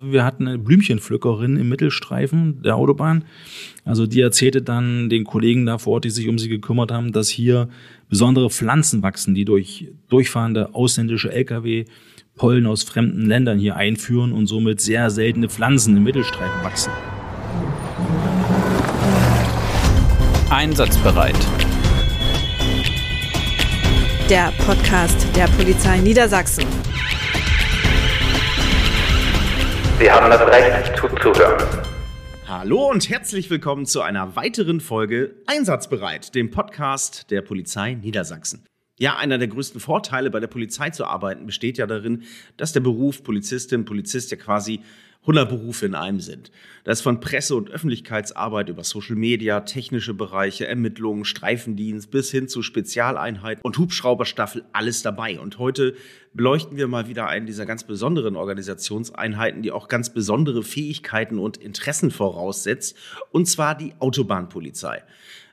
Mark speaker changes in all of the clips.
Speaker 1: Wir hatten eine Blümchenpflückerin im Mittelstreifen der Autobahn. Also die erzählte dann den Kollegen da vor Ort, die sich um sie gekümmert haben, dass hier besondere Pflanzen wachsen, die durch durchfahrende ausländische Lkw Pollen aus fremden Ländern hier einführen und somit sehr seltene Pflanzen im Mittelstreifen wachsen.
Speaker 2: Einsatzbereit.
Speaker 3: Der Podcast der Polizei Niedersachsen.
Speaker 4: Sie haben das Recht zuzuhören.
Speaker 5: Hallo und herzlich willkommen zu einer weiteren Folge Einsatzbereit, dem Podcast der Polizei Niedersachsen. Ja, einer der größten Vorteile bei der Polizei zu arbeiten besteht ja darin, dass der Beruf Polizistin, Polizist ja quasi 100 Berufe in einem sind. Da ist von Presse- und Öffentlichkeitsarbeit über Social Media, technische Bereiche, Ermittlungen, Streifendienst bis hin zu Spezialeinheit und Hubschrauberstaffel alles dabei. Und heute beleuchten wir mal wieder einen dieser ganz besonderen Organisationseinheiten, die auch ganz besondere Fähigkeiten und Interessen voraussetzt, und zwar die Autobahnpolizei.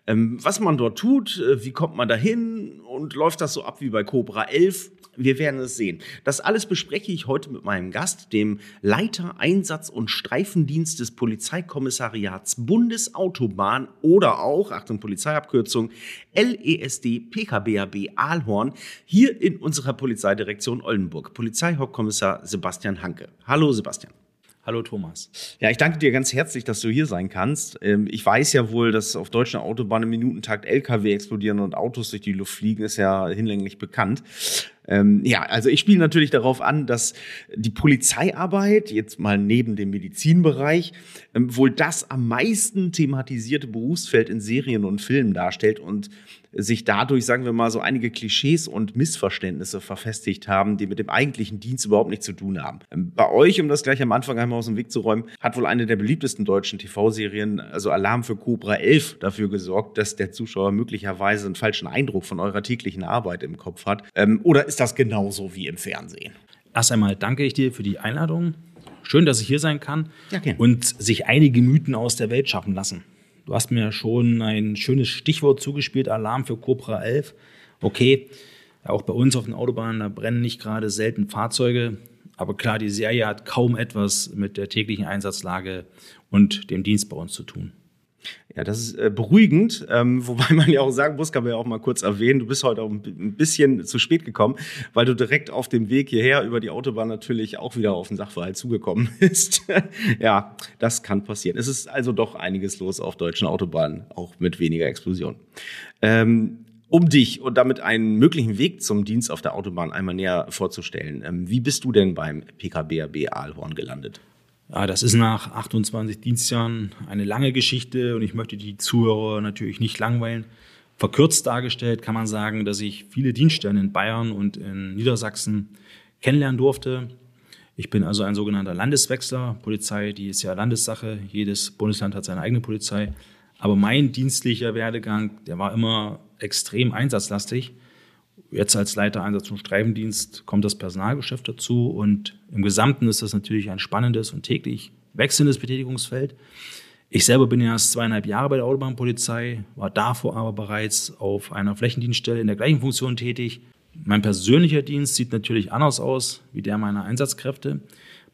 Speaker 5: Ähm, was man dort tut, äh, wie kommt man dahin und läuft das so ab wie bei Cobra 11? Wir werden es sehen. Das alles bespreche ich heute mit meinem Gast, dem Leiter Einsatz- und Streifendienst des Polizeikommissariats Bundesautobahn oder auch, Achtung Polizeiabkürzung, LESD PKBAB Aalhorn, hier in unserer Polizeidirektion Oldenburg, Polizeihauptkommissar Sebastian Hanke. Hallo Sebastian.
Speaker 1: Hallo Thomas.
Speaker 5: Ja, ich danke dir ganz herzlich, dass du hier sein kannst. Ähm, ich weiß ja wohl, dass auf deutschen Autobahnen im Minutentakt LKW explodieren und Autos durch die Luft fliegen, ist ja hinlänglich bekannt. Ähm, ja, also ich spiele natürlich darauf an, dass die Polizeiarbeit, jetzt mal neben dem Medizinbereich, ähm, wohl das am meisten thematisierte Berufsfeld in Serien und Filmen darstellt und sich dadurch, sagen wir mal, so einige Klischees und Missverständnisse verfestigt haben, die mit dem eigentlichen Dienst überhaupt nichts zu tun haben. Ähm, bei euch, um das gleich am Anfang einmal aus dem Weg zu räumen, hat wohl eine der beliebtesten deutschen TV-Serien, also Alarm für Cobra 11, dafür gesorgt, dass der Zuschauer möglicherweise einen falschen Eindruck von eurer täglichen Arbeit im Kopf hat. Ähm, oder ist das genauso wie im Fernsehen?
Speaker 1: Erst einmal danke ich dir für die Einladung. Schön, dass ich hier sein kann
Speaker 5: Ja, gerne.
Speaker 1: und sich einige Mythen aus der Welt schaffen lassen. Du hast mir schon ein schönes Stichwort zugespielt, Alarm für Cobra 11. Okay, auch bei uns auf den Autobahnen, da brennen nicht gerade selten Fahrzeuge. Aber klar, die Serie hat kaum etwas mit der täglichen Einsatzlage und dem Dienst bei uns zu tun.
Speaker 5: Ja, das ist äh, beruhigend, ähm, wobei man ja auch sagen muss, kann man ja auch mal kurz erwähnen, du bist heute auch ein bi- ein bisschen zu spät gekommen, weil du direkt auf dem Weg hierher über die Autobahn natürlich auch wieder auf den Sachverhalt zugekommen bist. ja, das kann passieren. Es ist also doch einiges los auf deutschen Autobahnen, auch mit weniger Explosion. Ähm, um dich und damit einen möglichen Weg zum Dienst auf der Autobahn einmal näher vorzustellen, ähm, wie bist du denn beim PKBAB Aalhorn gelandet?
Speaker 1: Ja, das ist nach 28 Dienstjahren eine lange Geschichte und ich möchte die Zuhörer natürlich nicht langweilen. Verkürzt dargestellt kann man sagen, dass ich viele Dienststellen in Bayern und in Niedersachsen kennenlernen durfte. Ich bin also ein sogenannter Landeswechsler. Polizei, die ist ja Landessache. Jedes Bundesland hat seine eigene Polizei. Aber mein dienstlicher Werdegang, der war immer extrem einsatzlastig. Jetzt als Leiter Einsatz- und Streifendienst kommt das Personalgeschäft dazu und im Gesamten ist das natürlich ein spannendes und täglich wechselndes Betätigungsfeld. Ich selber bin erst zweieinhalb Jahre bei der Autobahnpolizei, war davor aber bereits auf einer Flächendienststelle in der gleichen Funktion tätig. Mein persönlicher Dienst sieht natürlich anders aus wie der meiner Einsatzkräfte.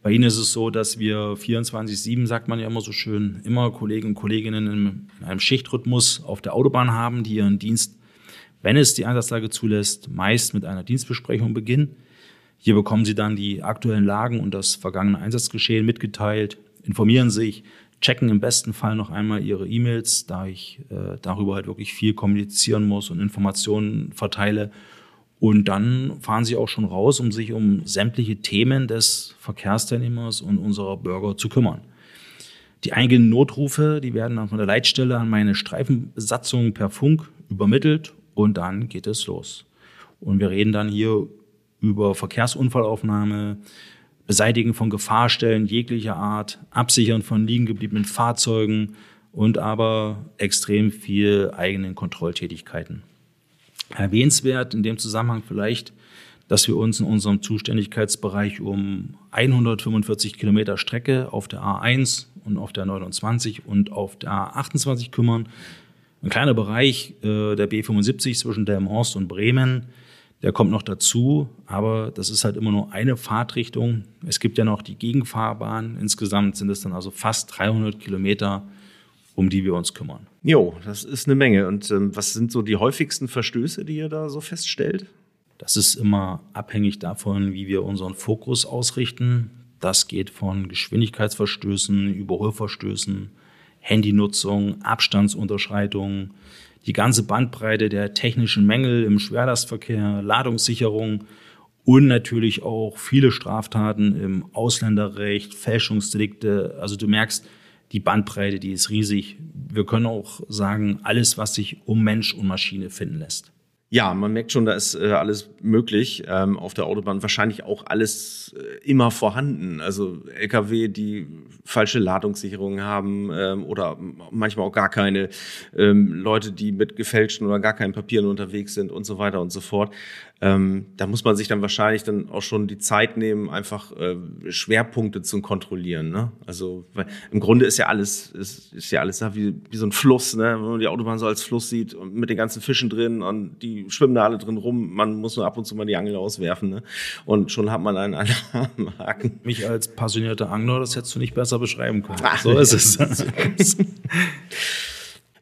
Speaker 1: Bei Ihnen ist es so, dass wir 24-7, sagt man ja immer so schön, immer Kollegen und Kolleginnen in einem Schichtrhythmus auf der Autobahn haben, die ihren Dienst wenn es die Einsatzlage zulässt, meist mit einer Dienstbesprechung beginnen. Hier bekommen Sie dann die aktuellen Lagen und das vergangene Einsatzgeschehen mitgeteilt, informieren sich, checken im besten Fall noch einmal Ihre E-Mails, da ich äh, darüber halt wirklich viel kommunizieren muss und Informationen verteile. Und dann fahren Sie auch schon raus, um sich um sämtliche Themen des Verkehrsteilnehmers und unserer Bürger zu kümmern. Die eingehenden Notrufe, die werden dann von der Leitstelle an meine Streifenbesatzung per Funk übermittelt und dann geht es los. Und wir reden dann hier über Verkehrsunfallaufnahme, Beseitigen von Gefahrstellen jeglicher Art, Absichern von liegen gebliebenen Fahrzeugen und aber extrem viel eigenen Kontrolltätigkeiten. Erwähnenswert in dem Zusammenhang vielleicht, dass wir uns in unserem Zuständigkeitsbereich um 145 Kilometer Strecke auf der A1 und auf der 29 und auf der A28 kümmern. Ein kleiner Bereich äh, der B75 zwischen Delmenhorst und Bremen, Der kommt noch dazu, aber das ist halt immer nur eine Fahrtrichtung. Es gibt ja noch die Gegenfahrbahn. Insgesamt sind es dann also fast 300 Kilometer, um die wir uns kümmern.
Speaker 5: Jo, das ist eine Menge. Und ähm, was sind so die häufigsten Verstöße, die ihr da so feststellt?
Speaker 1: Das ist immer abhängig davon, wie wir unseren Fokus ausrichten. Das geht von Geschwindigkeitsverstößen, Überholverstößen, Handynutzung, Abstandsunterschreitungen, die ganze Bandbreite der technischen Mängel im Schwerlastverkehr, Ladungssicherung und natürlich auch viele Straftaten im Ausländerrecht, Fälschungsdelikte. Also du merkst, die Bandbreite, die ist riesig. Wir können auch sagen, alles, was sich um Mensch und Maschine finden lässt.
Speaker 5: Ja, man merkt schon, da ist äh, alles möglich ähm, auf der Autobahn. Wahrscheinlich auch alles äh, immer vorhanden. Also Lkw, die falsche Ladungssicherungen haben ähm, oder manchmal auch gar keine. Ähm, Leute, die mit gefälschten oder gar keinen Papieren unterwegs sind und so weiter und so fort. Ähm, da muss man sich dann wahrscheinlich dann auch schon die Zeit nehmen, einfach äh, Schwerpunkte zu kontrollieren. Ne? Also weil im Grunde ist ja alles ist, ist ja alles da wie, wie so ein Fluss, ne? wenn man die Autobahn so als Fluss sieht und mit den ganzen Fischen drin und die schwimmen da alle drin rum. Man muss nur ab und zu mal die Angel auswerfen ne? und schon hat man einen Alarmhaken.
Speaker 1: Mich als passionierter Angler, das hättest du nicht besser beschreiben können. Ach, so ist es.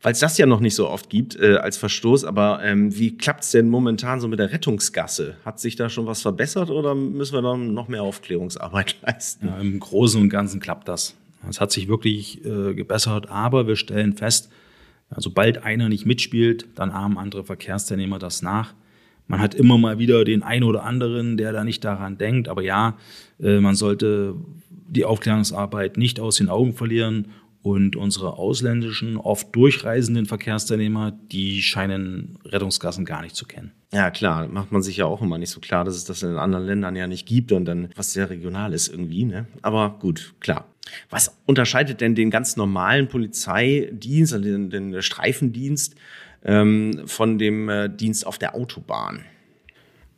Speaker 5: weil es das ja noch nicht so oft gibt äh, als Verstoß. Aber ähm, wie klappt's denn momentan so mit der Rettungsgasse? Hat sich da schon was verbessert oder müssen wir dann noch mehr Aufklärungsarbeit leisten?
Speaker 1: Ja, Im Großen und Ganzen klappt das. Es hat sich wirklich äh, gebessert, aber wir stellen fest, sobald einer nicht mitspielt, dann ahmen andere Verkehrsteilnehmer das nach. Man hat immer mal wieder den einen oder anderen, der da nicht daran denkt. Aber ja, äh, man sollte die Aufklärungsarbeit nicht aus den Augen verlieren und unsere ausländischen, oft durchreisenden Verkehrsteilnehmer, die scheinen Rettungsgassen gar nicht zu kennen.
Speaker 5: Ja, klar, macht man sich ja auch immer nicht so klar, dass es das in anderen Ländern ja nicht gibt und dann was sehr regional ist irgendwie, ne? Aber gut, klar. Was unterscheidet denn den ganz normalen Polizeidienst, also den, den Streifendienst, ähm, von dem äh, Dienst auf der Autobahn?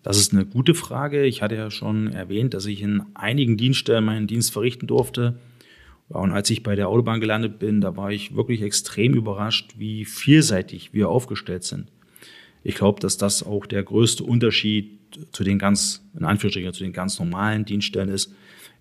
Speaker 1: Das ist eine gute Frage. Ich hatte ja schon erwähnt, dass ich in einigen Dienststellen meinen Dienst verrichten durfte. Und als ich bei der Autobahn gelandet bin, da war ich wirklich extrem überrascht, wie vielseitig wir aufgestellt sind. Ich glaube, dass das auch der größte Unterschied zu den ganz, in Anführungsstrichen, zu den ganz normalen Dienststellen ist.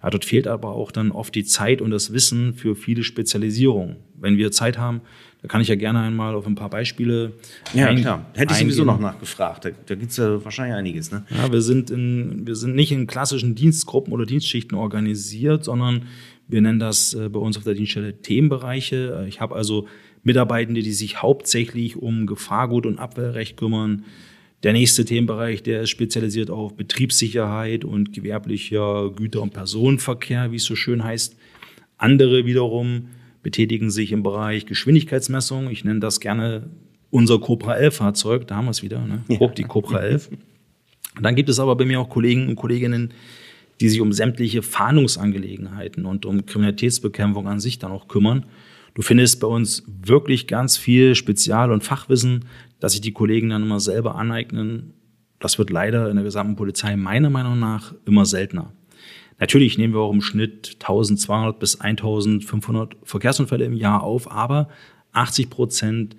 Speaker 1: Ja, dort fehlt aber auch dann oft die Zeit und das Wissen für viele Spezialisierungen. Wenn wir Zeit haben, da kann ich ja gerne einmal auf ein paar Beispiele.
Speaker 5: Ja, ein, klar. Hätte ich sowieso noch nachgefragt. Da, da gibt es ja wahrscheinlich einiges. Ne?
Speaker 1: Ja, wir sind, in, wir sind nicht in klassischen Dienstgruppen oder Dienstschichten organisiert, sondern wir nennen das äh, bei uns auf der Dienststelle Themenbereiche. Äh, ich habe also Mitarbeitende, die sich hauptsächlich um Gefahrgut und Abwehrrecht kümmern. Der nächste Themenbereich, der ist spezialisiert auf Betriebssicherheit und gewerblicher Güter- und Personenverkehr, wie es so schön heißt. Andere wiederum betätigen sich im Bereich Geschwindigkeitsmessung. Ich nenne das gerne unser Cobra 11 Fahrzeug. Da haben wir es wieder, ne? Ja. die Cobra 11. Und dann gibt es aber bei mir auch Kollegen und Kolleginnen, die sich um sämtliche Fahndungsangelegenheiten und um Kriminalitätsbekämpfung an sich dann auch kümmern. Du findest bei uns wirklich ganz viel Spezial- und Fachwissen, dass sich die Kollegen dann immer selber aneignen. Das wird leider in der gesamten Polizei meiner Meinung nach immer seltener. Natürlich nehmen wir auch im Schnitt 1200 bis 1500 Verkehrsunfälle im Jahr auf, aber 80 Prozent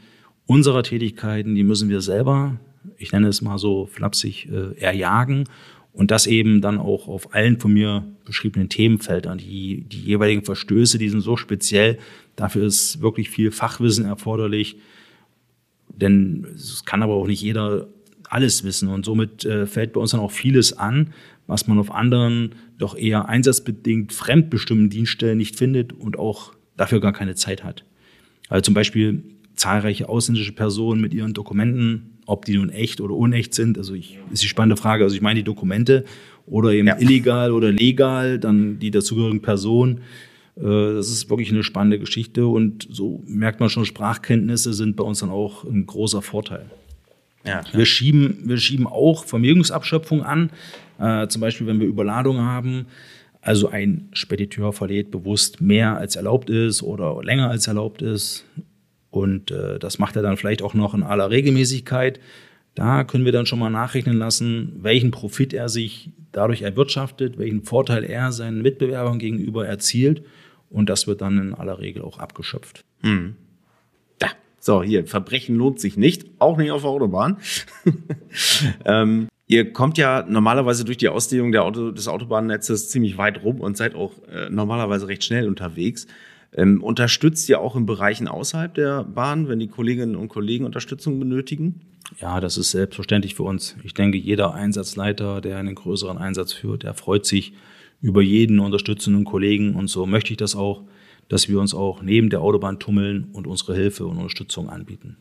Speaker 1: unserer Tätigkeiten, die müssen wir selber, ich nenne es mal so flapsig, äh, erjagen und das eben dann auch auf allen von mir beschriebenen Themenfeldern. Die, die jeweiligen Verstöße, die sind so speziell. Dafür ist wirklich viel Fachwissen erforderlich. Denn es kann aber auch nicht jeder alles wissen. Und somit äh, fällt bei uns dann auch vieles an, was man auf anderen doch eher einsatzbedingt fremdbestimmten Dienststellen nicht findet und auch dafür gar keine Zeit hat. Also zum Beispiel zahlreiche ausländische Personen mit ihren Dokumenten ob die nun echt oder unecht sind, also ich, ist die spannende Frage. Also ich meine die Dokumente oder eben ja. illegal oder legal, dann die dazugehörigen Personen. Äh, das ist wirklich eine spannende Geschichte und so merkt man schon, Sprachkenntnisse sind bei uns dann auch ein großer Vorteil. Ja, wir, schieben, wir schieben auch Vermögensabschöpfung an, äh, zum Beispiel wenn wir Überladung haben. Also ein Spediteur verlädt bewusst mehr als erlaubt ist oder länger als erlaubt ist und äh, das macht er dann vielleicht auch noch in aller Regelmäßigkeit. Da können wir dann schon mal nachrechnen lassen, welchen Profit er sich dadurch erwirtschaftet, welchen Vorteil er seinen Mitbewerbern gegenüber erzielt. Und das wird dann in aller Regel auch abgeschöpft. Hm.
Speaker 5: So, hier, Verbrechen lohnt sich nicht, auch nicht auf der Autobahn. ähm, Ihr kommt ja normalerweise durch die Ausdehnung Auto, des Autobahnnetzes ziemlich weit rum und seid auch äh, normalerweise recht schnell unterwegs. Ähm, unterstützt ihr auch in Bereichen außerhalb der Bahn, wenn die Kolleginnen und Kollegen Unterstützung benötigen?
Speaker 1: Ja, das ist selbstverständlich für uns. Ich denke, jeder Einsatzleiter, der einen größeren Einsatz führt, der freut sich über jeden unterstützenden Kollegen und so möchte ich das auch, dass wir uns auch neben der Autobahn tummeln und unsere Hilfe und Unterstützung anbieten.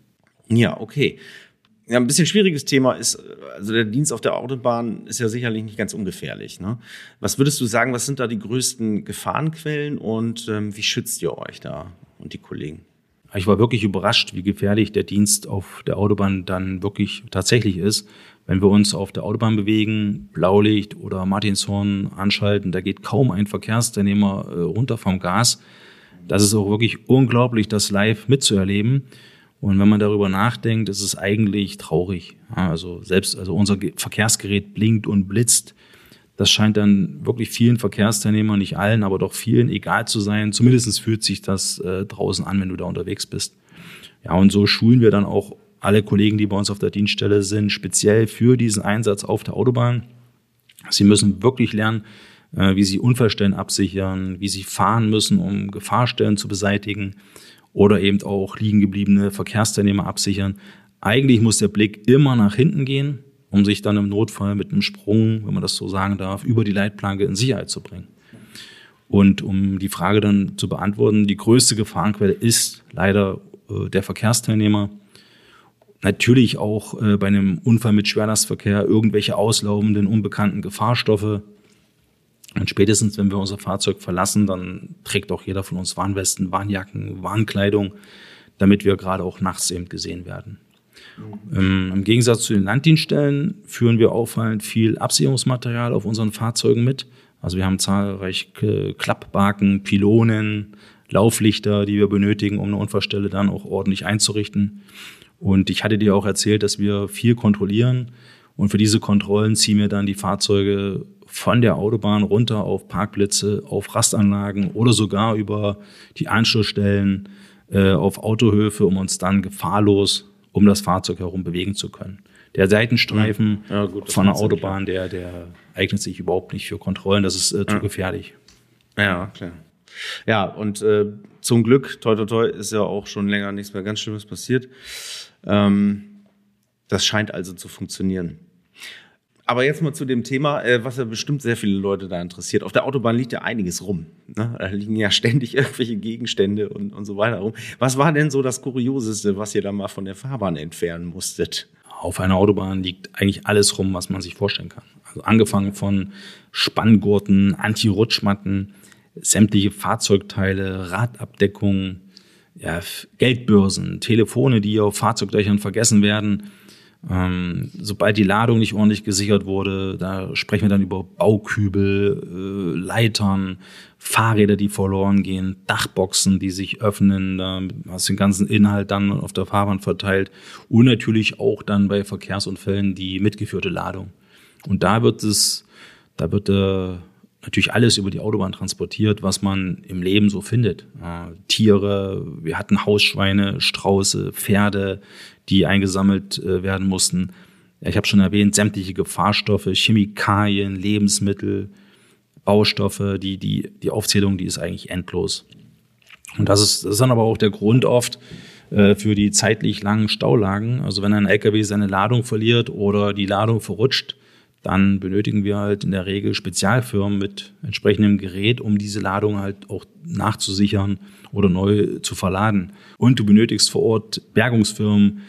Speaker 5: Ja, okay. Ja, ein bisschen schwieriges Thema ist, also der Dienst auf der Autobahn ist ja sicherlich nicht ganz ungefährlich. Ne? Was würdest du sagen, was sind da die größten Gefahrenquellen und ähm, wie schützt ihr euch da und die Kollegen?
Speaker 1: Ich war wirklich überrascht, wie gefährlich der Dienst auf der Autobahn dann wirklich tatsächlich ist. Wenn wir uns auf der Autobahn bewegen, Blaulicht oder Martinshorn anschalten, da geht kaum ein Verkehrsteilnehmer äh, runter vom Gas. Das ist auch wirklich unglaublich, das live mitzuerleben. Und wenn man darüber nachdenkt, ist es eigentlich traurig. Also selbst, also unser Verkehrsgerät blinkt und blitzt. Das scheint dann wirklich vielen Verkehrsteilnehmern, nicht allen, aber doch vielen egal zu sein. Zumindest fühlt sich das äh, draußen an, wenn du da unterwegs bist. Ja, und so schulen wir dann auch alle Kollegen, die bei uns auf der Dienststelle sind, speziell für diesen Einsatz auf der Autobahn. Sie müssen wirklich lernen, äh, wie sie Unfallstellen absichern, wie sie fahren müssen, um Gefahrstellen zu beseitigen oder eben auch liegen gebliebene Verkehrsteilnehmer absichern. Eigentlich muss der Blick immer nach hinten gehen, um sich dann im Notfall mit einem Sprung, wenn man das so sagen darf, über die Leitplanke in Sicherheit zu bringen. Und um die Frage dann zu beantworten, die größte Gefahrenquelle ist leider äh, der Verkehrsteilnehmer. Natürlich auch äh, bei einem Unfall mit Schwerlastverkehr irgendwelche auslaufenden, unbekannten Gefahrstoffe, und spätestens, wenn wir unser Fahrzeug verlassen, dann trägt auch jeder von uns Warnwesten, Warnjacken, Warnkleidung, damit wir gerade auch nachts eben gesehen werden. Mhm. Im Gegensatz zu den Landdienststellen führen wir auffallend viel Absicherungsmaterial auf unseren Fahrzeugen mit. Also wir haben zahlreiche Klappbaken, Pylonen, Lauflichter, die wir benötigen, um eine Unfallstelle dann auch ordentlich einzurichten. Und ich hatte dir auch erzählt, dass wir viel kontrollieren. Und für diese Kontrollen ziehen wir dann die Fahrzeuge von der Autobahn runter auf Parkplätze, auf Rastanlagen oder sogar über die Anschlussstellen äh, auf Autohöfe, um uns dann gefahrlos um das Fahrzeug herum bewegen zu können. Der Seitenstreifen ja, gut, von der Autobahn, der, der eignet sich überhaupt nicht für Kontrollen, das ist äh, zu ja. gefährlich.
Speaker 5: Ja, klar. Ja, und äh, zum Glück, toi toi toi, ist ja auch schon länger nichts mehr ganz Schlimmes passiert. Ähm, das scheint also zu funktionieren. Aber jetzt mal zu dem Thema, äh, was ja bestimmt sehr viele Leute da interessiert. Auf der Autobahn liegt ja einiges rum. Ne? Da liegen ja ständig irgendwelche Gegenstände und, und so weiter rum. Was war denn so das Kurioseste, was ihr da mal von der Fahrbahn entfernen musstet?
Speaker 1: Auf einer Autobahn liegt eigentlich alles rum, was man sich vorstellen kann. Also angefangen von Spanngurten, Anti-Rutschmatten, sämtliche Fahrzeugteile, Radabdeckungen, ja, Geldbörsen, Telefone, die auf Fahrzeugdächern vergessen werden, ähm, sobald die Ladung nicht ordentlich gesichert wurde, da sprechen wir dann über Baukübel, äh, Leitern, Fahrräder, die verloren gehen, Dachboxen, die sich öffnen, da hast du den ganzen Inhalt dann auf der Fahrbahn verteilt und natürlich auch dann bei Verkehrsunfällen die mitgeführte Ladung. Und da wird es, da wird äh, natürlich alles über die Autobahn transportiert, was man im Leben so findet. Äh, Tiere, wir hatten Hausschweine, Strauße, Pferde, die eingesammelt äh, werden mussten. Ich habe schon erwähnt, sämtliche Gefahrstoffe, Chemikalien, Lebensmittel, Baustoffe, die, die, die Aufzählung, die ist eigentlich endlos. Und das ist, das ist dann aber auch der Grund oft äh, für die zeitlich langen Staulagen. Also wenn ein LKW seine Ladung verliert oder die Ladung verrutscht, dann benötigen wir halt in der Regel Spezialfirmen mit entsprechendem Gerät, um diese Ladung halt auch nachzusichern oder neu zu verladen. Und du benötigst vor Ort Bergungsfirmen.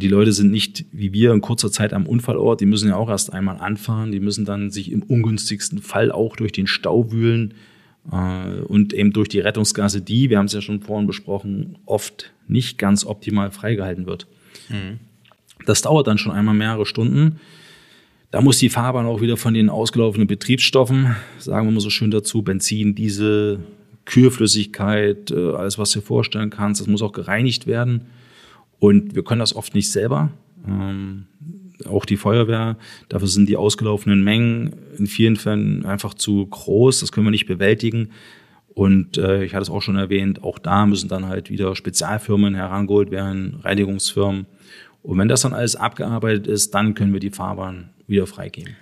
Speaker 1: Die Leute sind nicht wie wir in kurzer Zeit am Unfallort. Die müssen ja auch erst einmal anfahren. Die müssen dann sich im ungünstigsten Fall auch durch den Stau wühlen äh, und eben durch die Rettungsgasse, die, wir haben es ja schon vorhin besprochen, oft nicht ganz optimal freigehalten wird. Mhm. Das dauert dann schon einmal mehrere Stunden. Da muss die Fahrbahn auch wieder von den ausgelaufenen Betriebsstoffen, sagen wir mal so schön dazu, Benzin, Diesel, Kühlflüssigkeit, äh, alles, was du dir vorstellen kannst, das muss auch gereinigt werden. Und wir können das oft nicht selber. Ähm, auch die Feuerwehr, dafür sind die ausgelaufenen Mengen in vielen Fällen einfach zu groß, das können wir nicht bewältigen. Und äh, ich hatte es auch schon erwähnt, auch da müssen dann halt wieder Spezialfirmen herangeholt werden, Reinigungsfirmen Und wenn das dann alles abgearbeitet ist, dann können wir die Fahrbahn wieder freigeben.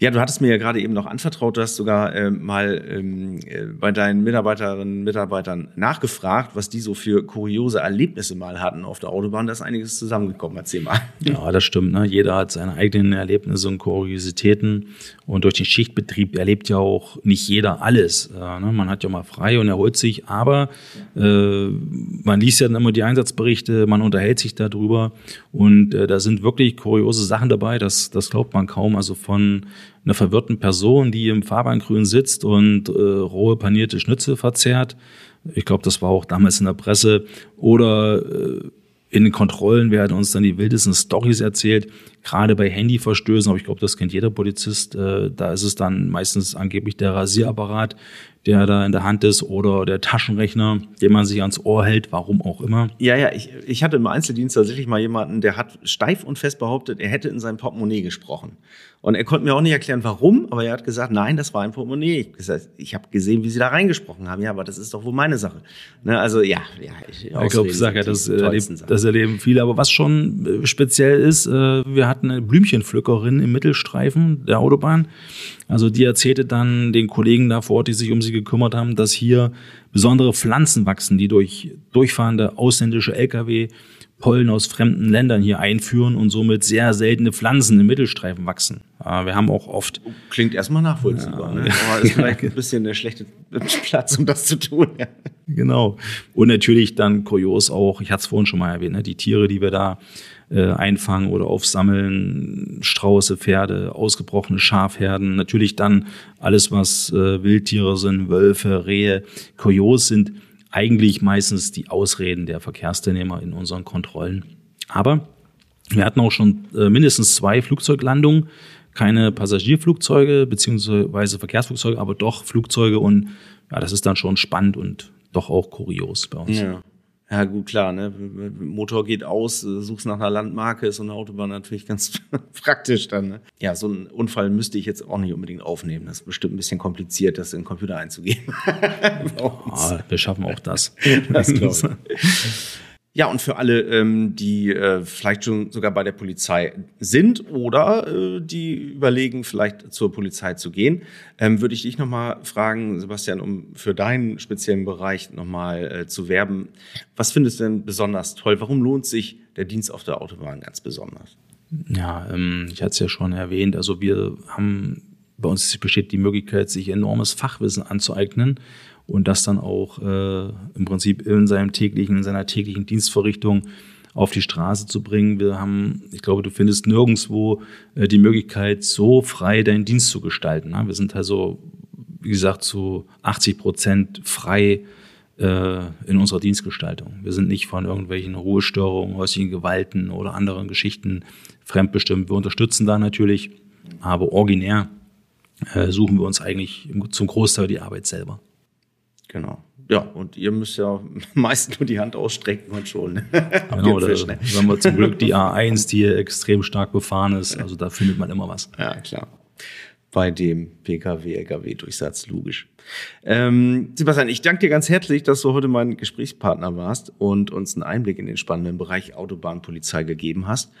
Speaker 5: Ja, du hattest mir ja gerade eben noch anvertraut, du hast sogar äh, mal ähm, äh, bei deinen Mitarbeiterinnen und Mitarbeitern nachgefragt, was die so für kuriose Erlebnisse mal hatten auf der Autobahn. Da ist einiges zusammengekommen. Erzähl mal.
Speaker 1: Ja, das stimmt. Ne? Jeder hat seine eigenen Erlebnisse und Kuriositäten. Und durch den Schichtbetrieb erlebt ja auch nicht jeder alles. Äh, ne? Man hat ja mal frei und erholt sich. Aber äh, man liest ja dann immer die Einsatzberichte, man unterhält sich darüber. Und äh, da sind wirklich kuriose Sachen dabei. Das, das glaubt man kaum. Also von einer verwirrten Person, die im Fahrbahngrün sitzt und äh, rohe panierte Schnitzel verzehrt. Ich glaube, das war auch damals in der Presse. Oder äh, in den Kontrollen werden uns dann die wildesten Stories erzählt, gerade bei Handyverstößen, aber ich glaube, das kennt jeder Polizist. Äh, da ist es dann meistens angeblich der Rasierapparat, der da in der Hand ist oder der Taschenrechner, den man sich ans Ohr hält, warum auch immer.
Speaker 5: Ja, ja, ich, ich hatte im Einzeldienst tatsächlich mal jemanden, der hat steif und fest behauptet, er hätte in sein Portemonnaie gesprochen. Und er konnte mir auch nicht erklären, warum, aber er hat gesagt, nein, das war ein Portemonnaie. Ich, gesagt, ich habe gesehen, wie sie da reingesprochen haben. Ja, aber das ist doch wohl meine Sache. Ne, also ja, ja
Speaker 1: ich, ich glaube, ich sage ja, das, das erleben viele. Aber was schon äh, speziell ist, äh, wir hatten eine Blümchenpflückerin im Mittelstreifen der Autobahn. Also die erzählte dann den Kollegen da vor Ort, die sich um sie gekümmert haben, dass hier besondere Pflanzen wachsen, die durch durchfahrende ausländische Lkw Pollen aus fremden Ländern hier einführen und somit sehr seltene Pflanzen im Mittelstreifen wachsen. Wir haben auch oft.
Speaker 5: Klingt erstmal nachvollziehbar, ja. ne? aber ist vielleicht ein bisschen der schlechte Platz, um das zu tun. Ja.
Speaker 1: Genau. Und natürlich dann kurios auch, ich hatte es vorhin schon mal erwähnt, ne? die Tiere, die wir da äh, einfangen oder aufsammeln, Strauße, Pferde, ausgebrochene Schafherden, natürlich dann alles, was äh, Wildtiere sind, Wölfe, Rehe, kurios sind eigentlich meistens die Ausreden der Verkehrsteilnehmer in unseren Kontrollen. Aber wir hatten auch schon äh, mindestens zwei Flugzeuglandungen, keine Passagierflugzeuge beziehungsweise Verkehrsflugzeuge, aber doch Flugzeuge und ja, das ist dann schon spannend und doch auch kurios bei uns.
Speaker 5: Ja. Ja, gut, klar, ne? Motor geht aus, äh, suchst nach einer Landmarke, ist so eine Autobahn natürlich ganz praktisch dann. Ne? Ja, so einen Unfall müsste ich jetzt auch nicht unbedingt aufnehmen. Das ist bestimmt ein bisschen kompliziert, das in den Computer einzugeben.
Speaker 1: ja, wir schaffen auch das.
Speaker 5: das glaube ich. Ja, und für alle, ähm, die äh, vielleicht schon sogar bei der Polizei sind oder äh, die überlegen, vielleicht zur Polizei zu gehen, ähm, würde ich dich nochmal fragen, Sebastian, um für deinen speziellen Bereich nochmal äh, zu werben. Was findest du denn besonders toll? Warum lohnt sich der Dienst auf der Autobahn ganz besonders?
Speaker 1: Ja, ähm, ich hatte es ja schon erwähnt. Also wir haben bei uns besteht die Möglichkeit, sich enormes Fachwissen anzueignen und das dann auch äh, im Prinzip in seinem täglichen, in seiner täglichen Dienstverrichtung auf die Straße zu bringen. Wir haben, ich glaube, du findest nirgendwo äh, die Möglichkeit, so frei deinen Dienst zu gestalten. Ne? Wir sind also, wie gesagt, zu 80 Prozent frei äh, in unserer Dienstgestaltung. Wir sind nicht von irgendwelchen Ruhestörungen, häuslichen Gewalten oder anderen Geschichten fremdbestimmt. Wir unterstützen da natürlich, aber originär äh, suchen wir uns eigentlich zum Großteil die Arbeit selber.
Speaker 5: Genau. Ja, und ihr müsst ja meist nur die Hand ausstrecken und schon. Ne?
Speaker 1: Genau, da haben wir zum Glück die A1, die hier extrem stark befahren ist. Also da findet man immer was.
Speaker 5: Ja, klar. Bei dem Pkw-Lkw-Durchsatz, logisch. Ähm, Sebastian, ich danke dir ganz herzlich, dass du heute mein Gesprächspartner warst und uns einen Einblick in den spannenden Bereich Autobahnpolizei gegeben hast.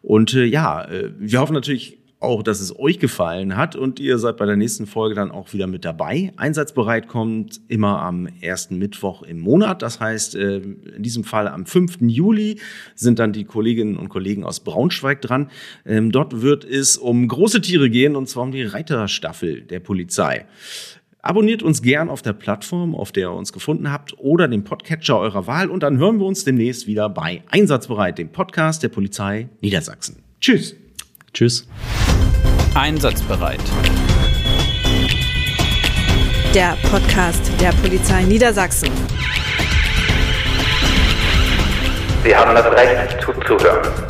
Speaker 5: Und äh, ja, äh, wir hoffen natürlich auch, dass es euch gefallen hat und ihr seid bei der nächsten Folge dann auch wieder mit dabei. Einsatzbereit kommt immer am ersten Mittwoch im Monat. Das heißt, äh, in diesem Fall am 5. Juli sind dann die Kolleginnen und Kollegen aus Braunschweig dran. Ähm, dort wird es um große Tiere gehen und zwar um die Reiterstaffel der Polizei. Abonniert uns gern auf der Plattform, auf der ihr uns gefunden habt oder dem Podcatcher eurer Wahl und dann hören wir uns demnächst wieder bei Einsatzbereit, dem Podcast der Polizei Niedersachsen. Tschüss.
Speaker 1: Tschüss.
Speaker 2: Einsatzbereit.
Speaker 3: Der Podcast der Polizei Niedersachsen.
Speaker 4: Sie haben das Recht zuzuhören.